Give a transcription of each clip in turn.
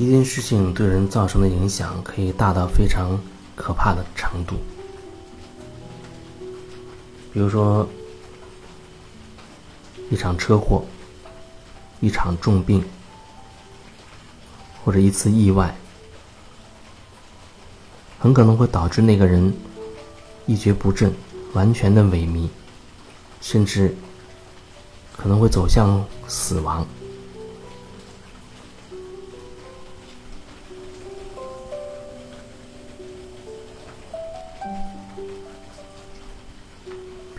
一件事情对人造成的影响可以大到非常可怕的程度。比如说，一场车祸，一场重病，或者一次意外，很可能会导致那个人一蹶不振，完全的萎靡，甚至可能会走向死亡。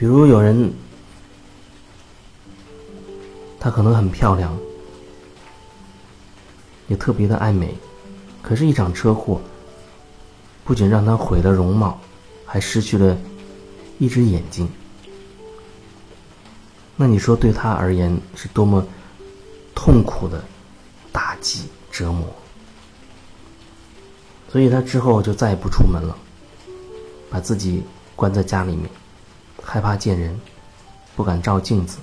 比如有人，她可能很漂亮，也特别的爱美，可是，一场车祸不仅让她毁了容貌，还失去了一只眼睛。那你说，对她而言是多么痛苦的打击折磨？所以她之后就再也不出门了，把自己关在家里面。害怕见人，不敢照镜子，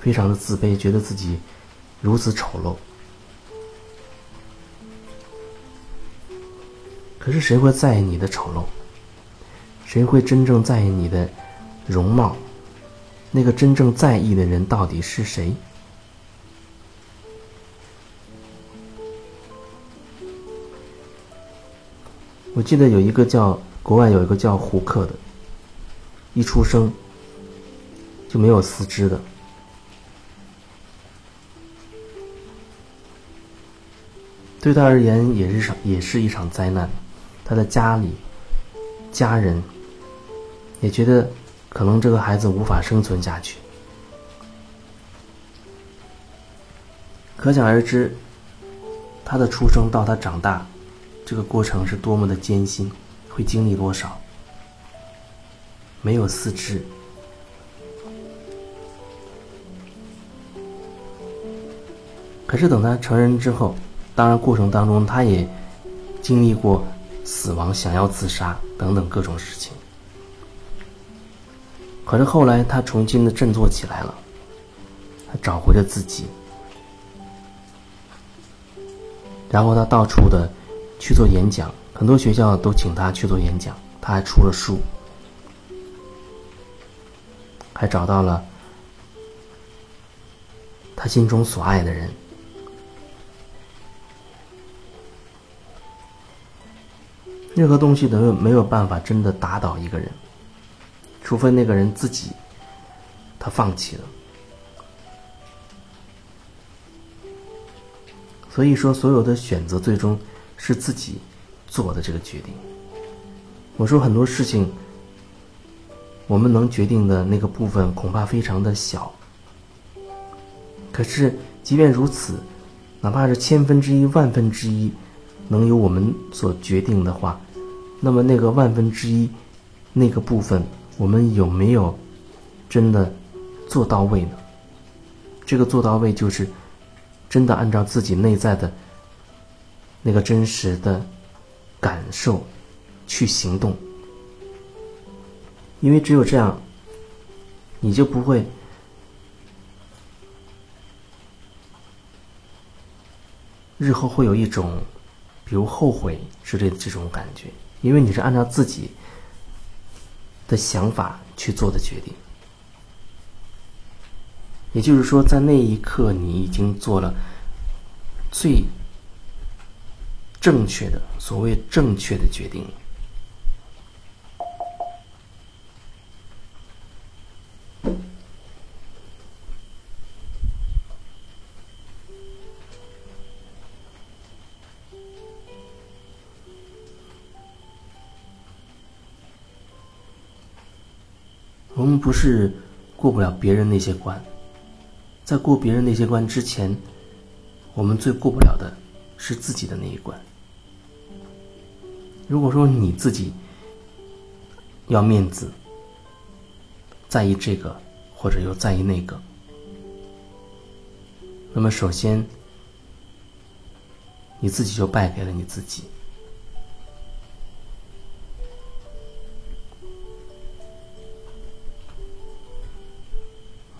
非常的自卑，觉得自己如此丑陋。可是谁会在意你的丑陋？谁会真正在意你的容貌？那个真正在意的人到底是谁？我记得有一个叫。国外有一个叫胡克的，一出生就没有四肢的，对他而言也是场也是一场灾难。他的家里家人也觉得可能这个孩子无法生存下去，可想而知，他的出生到他长大这个过程是多么的艰辛。会经历多少？没有四肢，可是等他成人之后，当然过程当中他也经历过死亡、想要自杀等等各种事情。可是后来他重新的振作起来了，他找回了自己，然后他到处的去做演讲。很多学校都请他去做演讲，他还出了书，还找到了他心中所爱的人。任何东西都没有办法真的打倒一个人，除非那个人自己他放弃了。所以说，所有的选择最终是自己。做的这个决定，我说很多事情，我们能决定的那个部分恐怕非常的小。可是，即便如此，哪怕是千分之一、万分之一，能由我们所决定的话，那么那个万分之一那个部分，我们有没有真的做到位呢？这个做到位，就是真的按照自己内在的那个真实的。感受，去行动，因为只有这样，你就不会日后会有一种，比如后悔之类的这种感觉，因为你是按照自己的想法去做的决定。也就是说，在那一刻，你已经做了最。正确的，所谓正确的决定。我们不是过不了别人那些关，在过别人那些关之前，我们最过不了的是自己的那一关。如果说你自己要面子，在意这个，或者又在意那个，那么首先你自己就败给了你自己。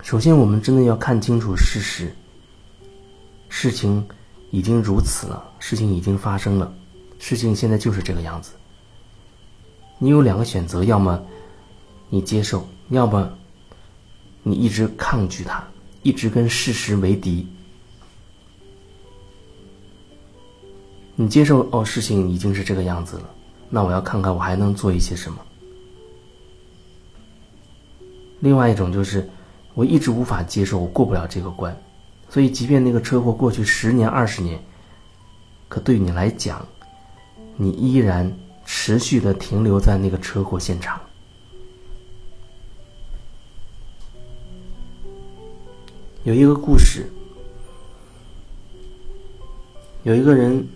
首先，我们真的要看清楚事实，事情已经如此了，事情已经发生了，事情现在就是这个样子。你有两个选择，要么你接受，要么你一直抗拒它，一直跟事实为敌。你接受哦，事情已经是这个样子了，那我要看看我还能做一些什么。另外一种就是，我一直无法接受，我过不了这个关。所以，即便那个车祸过去十年、二十年，可对你来讲，你依然持续的停留在那个车祸现场。有一个故事，有一个人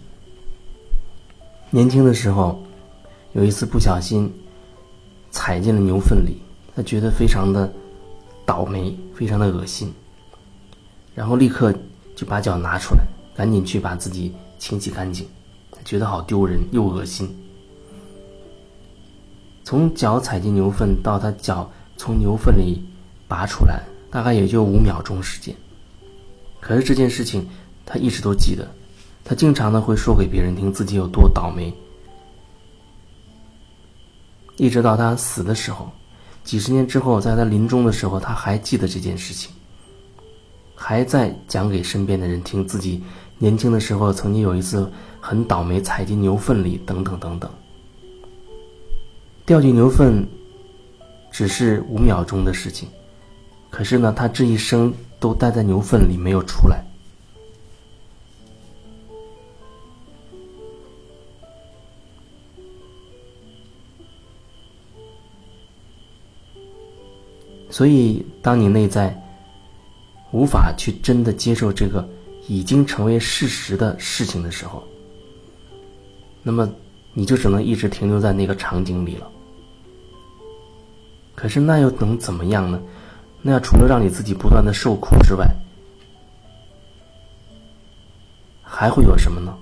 年轻的时候，有一次不小心踩进了牛粪里，他觉得非常的倒霉，非常的恶心。然后立刻就把脚拿出来，赶紧去把自己清洗干净，觉得好丢人又恶心。从脚踩进牛粪到他脚从牛粪里拔出来，大概也就五秒钟时间。可是这件事情他一直都记得，他经常的会说给别人听自己有多倒霉，一直到他死的时候，几十年之后，在他临终的时候，他还记得这件事情。还在讲给身边的人听，自己年轻的时候曾经有一次很倒霉，踩进牛粪里，等等等等。掉进牛粪只是五秒钟的事情，可是呢，他这一生都待在牛粪里没有出来。所以，当你内在。无法去真的接受这个已经成为事实的事情的时候，那么你就只能一直停留在那个场景里了。可是那又能怎么样呢？那要除了让你自己不断的受苦之外，还会有什么呢？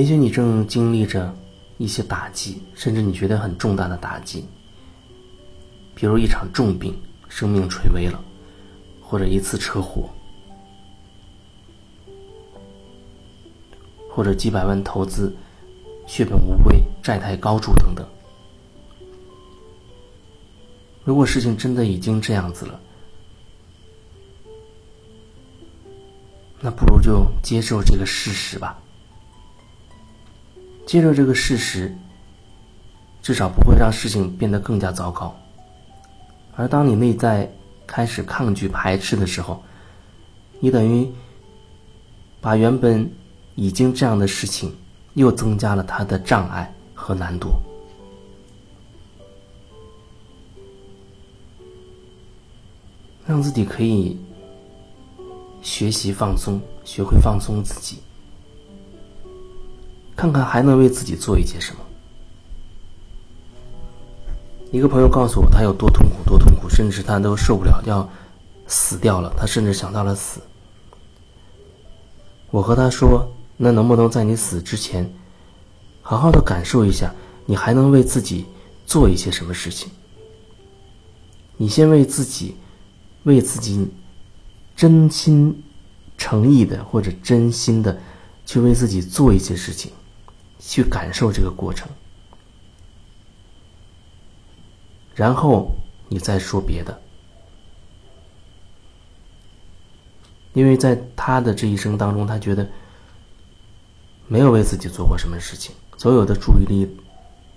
也许你正经历着一些打击，甚至你觉得很重大的打击，比如一场重病，生命垂危了，或者一次车祸，或者几百万投资血本无归、债台高筑等等。如果事情真的已经这样子了，那不如就接受这个事实吧。接受这个事实，至少不会让事情变得更加糟糕。而当你内在开始抗拒、排斥的时候，你等于把原本已经这样的事情又增加了它的障碍和难度。让自己可以学习放松，学会放松自己。看看还能为自己做一些什么。一个朋友告诉我，他有多痛苦，多痛苦，甚至他都受不了，要死掉了。他甚至想到了死。我和他说：“那能不能在你死之前，好好的感受一下，你还能为自己做一些什么事情？你先为自己，为自己真心诚意的，或者真心的去为自己做一些事情。”去感受这个过程，然后你再说别的。因为在他的这一生当中，他觉得没有为自己做过什么事情，所有的注意力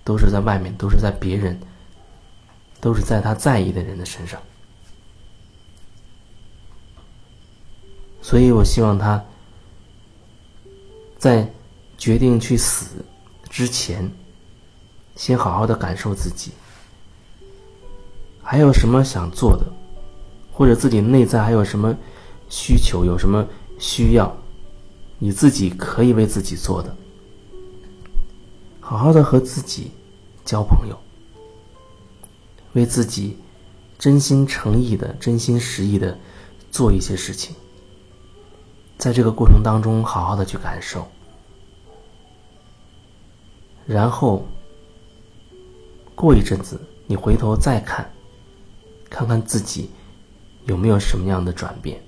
都是在外面，都是在别人，都是在他在意的人的身上。所以我希望他在。决定去死之前，先好好的感受自己，还有什么想做的，或者自己内在还有什么需求，有什么需要，你自己可以为自己做的，好好的和自己交朋友，为自己真心诚意的、真心实意的做一些事情，在这个过程当中好好的去感受，然后过一阵子你回头再看，看看自己有没有什么样的转变。